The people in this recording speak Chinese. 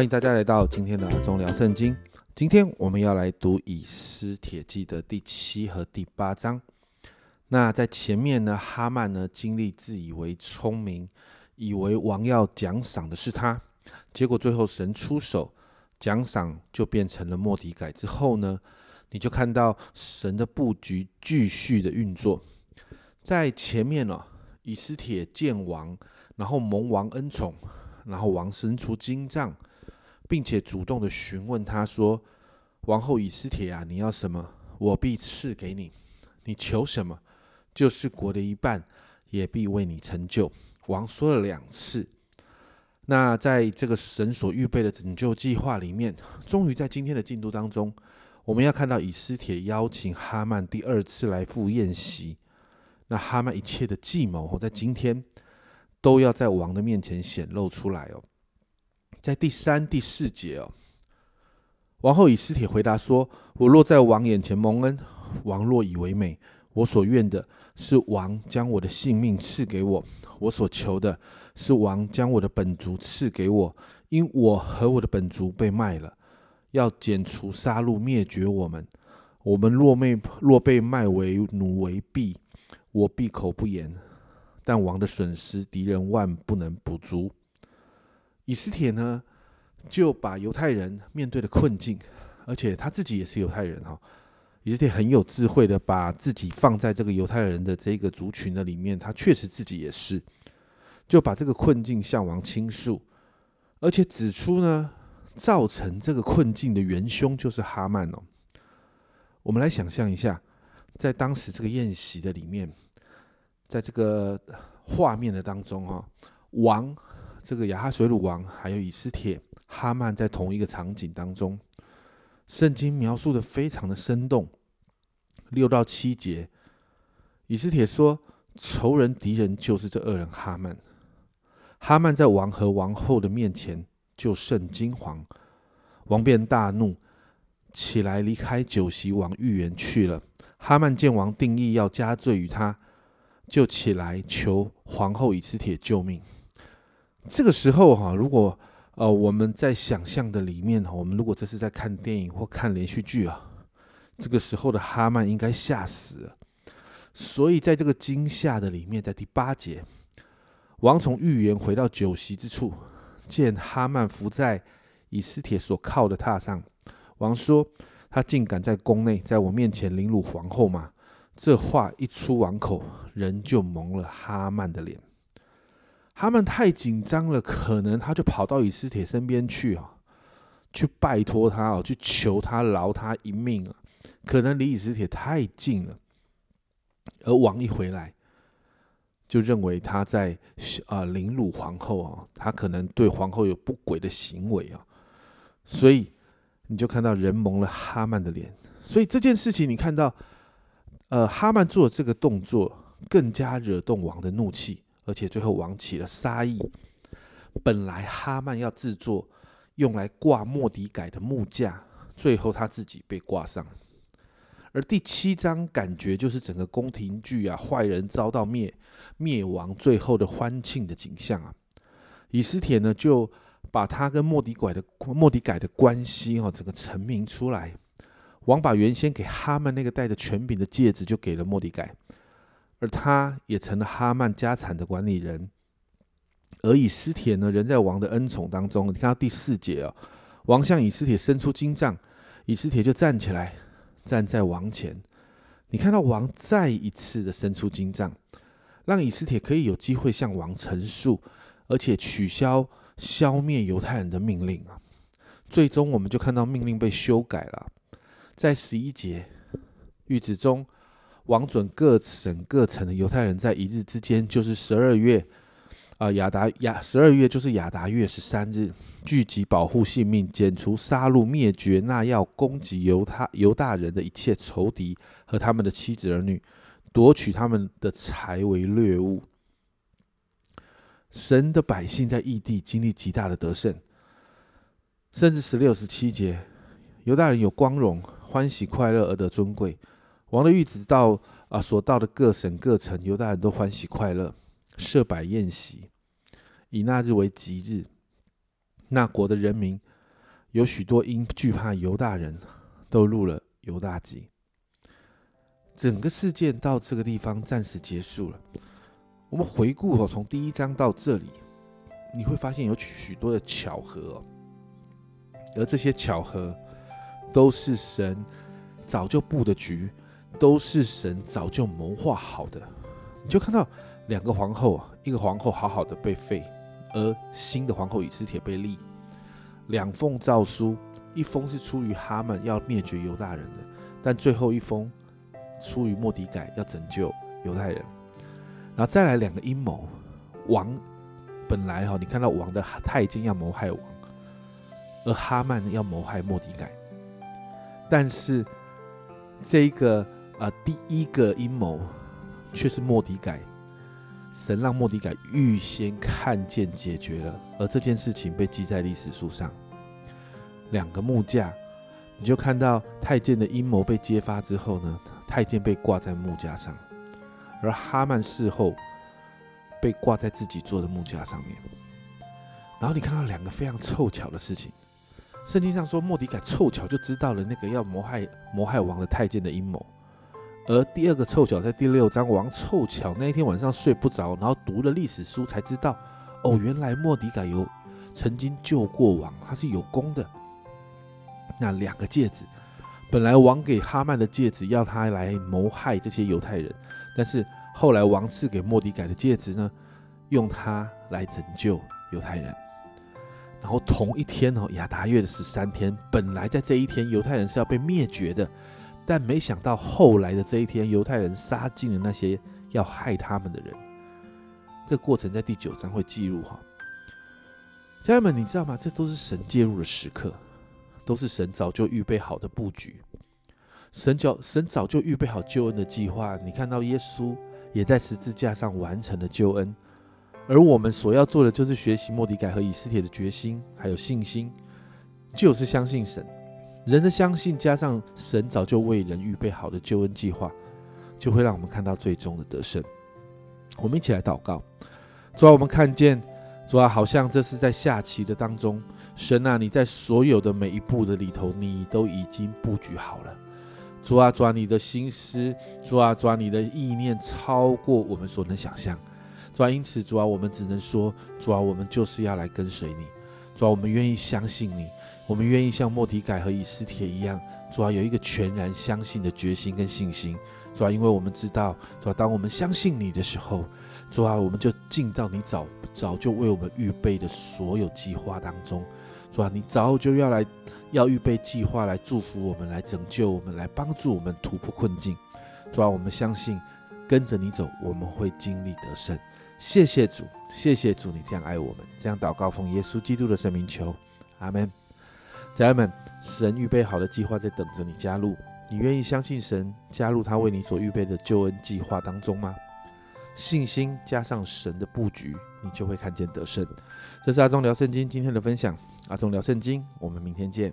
欢迎大家来到今天的阿忠聊圣经。今天我们要来读以斯帖记的第七和第八章。那在前面呢，哈曼呢经历自以为聪明，以为王要奖赏的是他，结果最后神出手，奖赏就变成了莫迪改。之后呢，你就看到神的布局继续的运作。在前面呢，以斯帖见王，然后蒙王恩宠，然后王生出金杖。并且主动的询问他说：“王后以斯帖啊，你要什么，我必赐给你；你求什么，就是国的一半，也必为你成就。”王说了两次。那在这个神所预备的拯救计划里面，终于在今天的进度当中，我们要看到以斯帖邀请哈曼第二次来赴宴席。那哈曼一切的计谋，在今天都要在王的面前显露出来哦。在第三、第四节哦，王后以斯帖回答说：“我若在王眼前蒙恩，王若以为美，我所愿的是王将我的性命赐给我；我所求的是王将我的本族赐给我，因我和我的本族被卖了，要剪除、杀戮、灭绝我们。我们若被若被卖为奴为婢，我闭口不言。但王的损失，敌人万不能补足。”以斯帖呢，就把犹太人面对的困境，而且他自己也是犹太人哈。以斯帖很有智慧的把自己放在这个犹太人的这个族群的里面，他确实自己也是，就把这个困境向王倾诉，而且指出呢，造成这个困境的元凶就是哈曼哦。我们来想象一下，在当时这个宴席的里面，在这个画面的当中哈，王。这个亚哈水鲁王还有以斯帖、哈曼在同一个场景当中，圣经描述的非常的生动。六到七节，以斯帖说：“仇人敌人就是这二人哈曼。”哈曼在王和王后的面前就甚惊惶，王便大怒，起来离开酒席往御园去了。哈曼见王定义要加罪于他，就起来求皇后以斯帖救命。这个时候哈，如果呃我们在想象的里面哈，我们如果这是在看电影或看连续剧啊，这个时候的哈曼应该吓死了。所以在这个惊吓的里面，在第八节，王从预言回到酒席之处，见哈曼伏在以斯帖所靠的榻上。王说：“他竟敢在宫内在我面前凌辱皇后吗？”这话一出王口，人就蒙了哈曼的脸。他们太紧张了，可能他就跑到以斯帖身边去啊，去拜托他哦，去求他饶他一命啊。可能离以斯帖太近了，而王一回来，就认为他在啊凌辱皇后啊，他可能对皇后有不轨的行为啊，所以你就看到人蒙了哈曼的脸。所以这件事情，你看到，呃，哈曼做这个动作，更加惹动王的怒气。而且最后王起了杀意。本来哈曼要制作用来挂莫迪改的木架，最后他自己被挂上。而第七章感觉就是整个宫廷剧啊，坏人遭到灭灭亡，最后的欢庆的景象啊。以斯帖呢就把他跟莫迪改的莫迪改的关系哦，整个成名出来。王把原先给哈曼那个戴着权柄的戒指就给了莫迪改。而他也成了哈曼家产的管理人，而以斯帖呢，人在王的恩宠当中。你看到第四节哦，王向以斯帖伸出金杖，以斯帖就站起来，站在王前。你看到王再一次的伸出金杖，让以斯帖可以有机会向王陈述，而且取消消灭犹太人的命令啊。最终，我们就看到命令被修改了，在十一节谕旨中。王准各省各城的犹太人在一日之间，就是十二月，啊亚达亚十二月就是亚达月十三日，聚集保护性命，剪除杀戮灭绝那要攻击犹他犹大人的一切仇敌和他们的妻子儿女，夺取他们的财为掠物。神的百姓在异地经历极大的得胜，甚至十六十七节，犹大人有光荣、欢喜、快乐而得尊贵。王的谕旨到啊，所到的各省各城，犹大人都欢喜快乐，设摆宴席，以那日为吉日。那国的人民有许多因惧怕犹大人都入了犹大籍。整个事件到这个地方暂时结束了。我们回顾哦，从第一章到这里，你会发现有许多的巧合，而这些巧合都是神早就布的局，都是神早就谋划好的。你就看到两个皇后，一个皇后好好的被废，而新的皇后以斯帖被立。两封诏书，一封是出于哈曼要灭绝犹大人的，但最后一封出于莫迪改要拯救犹太人。然后再来两个阴谋，王本来哈，你看到王的太监要谋害王，而哈曼要谋害莫迪改，但是这个啊第一个阴谋却是莫迪改，神让莫迪改预先看见解决了，而这件事情被记在历史书上。两个木架，你就看到太监的阴谋被揭发之后呢，太监被挂在木架上。而哈曼事后被挂在自己做的木架上面，然后你看到两个非常凑巧的事情。圣经上说，莫迪改凑巧就知道了那个要谋害谋害王的太监的阴谋。而第二个凑巧，在第六章，王凑巧那一天晚上睡不着，然后读了历史书才知道，哦，原来莫迪改有曾经救过王，他是有功的。那两个戒指，本来王给哈曼的戒指，要他来谋害这些犹太人。但是后来王赐给莫迪改的戒指呢，用它来拯救犹太人。然后同一天哦，亚达月的十三天，本来在这一天犹太人是要被灭绝的，但没想到后来的这一天，犹太人杀尽了那些要害他们的人。这过程在第九章会记录哈。家人们，你知道吗？这都是神介入的时刻，都是神早就预备好的布局。神早神早就预备好救恩的计划，你看到耶稣也在十字架上完成了救恩，而我们所要做的就是学习莫迪改和以斯帖的决心，还有信心，就是相信神。人的相信加上神早就为人预备好的救恩计划，就会让我们看到最终的得胜。我们一起来祷告，主啊，我们看见主啊，好像这是在下棋的当中，神啊，你在所有的每一步的里头，你都已经布局好了。主啊，主啊，你的心思，主啊，主啊，你的意念超过我们所能想象。主啊，因此，主啊，我们只能说，主啊，我们就是要来跟随你。主啊，我们愿意相信你，我们愿意像莫迪改和以斯帖一样，主啊，有一个全然相信的决心跟信心。主啊，因为我们知道，主啊，当我们相信你的时候，主啊，我们就进到你早早就为我们预备的所有计划当中。主啊，你早就要来。要预备计划来祝福我们，来拯救我们，来帮助我们突破困境。主啊，我们相信跟着你走，我们会经历得胜。谢谢主，谢谢主，你这样爱我们，这样祷告奉耶稣基督的圣名求，阿门。家人们，神预备好的计划在等着你加入。你愿意相信神，加入他为你所预备的救恩计划当中吗？信心加上神的布局，你就会看见得胜。这是阿忠聊圣经今天的分享。阿忠聊圣经，我们明天见。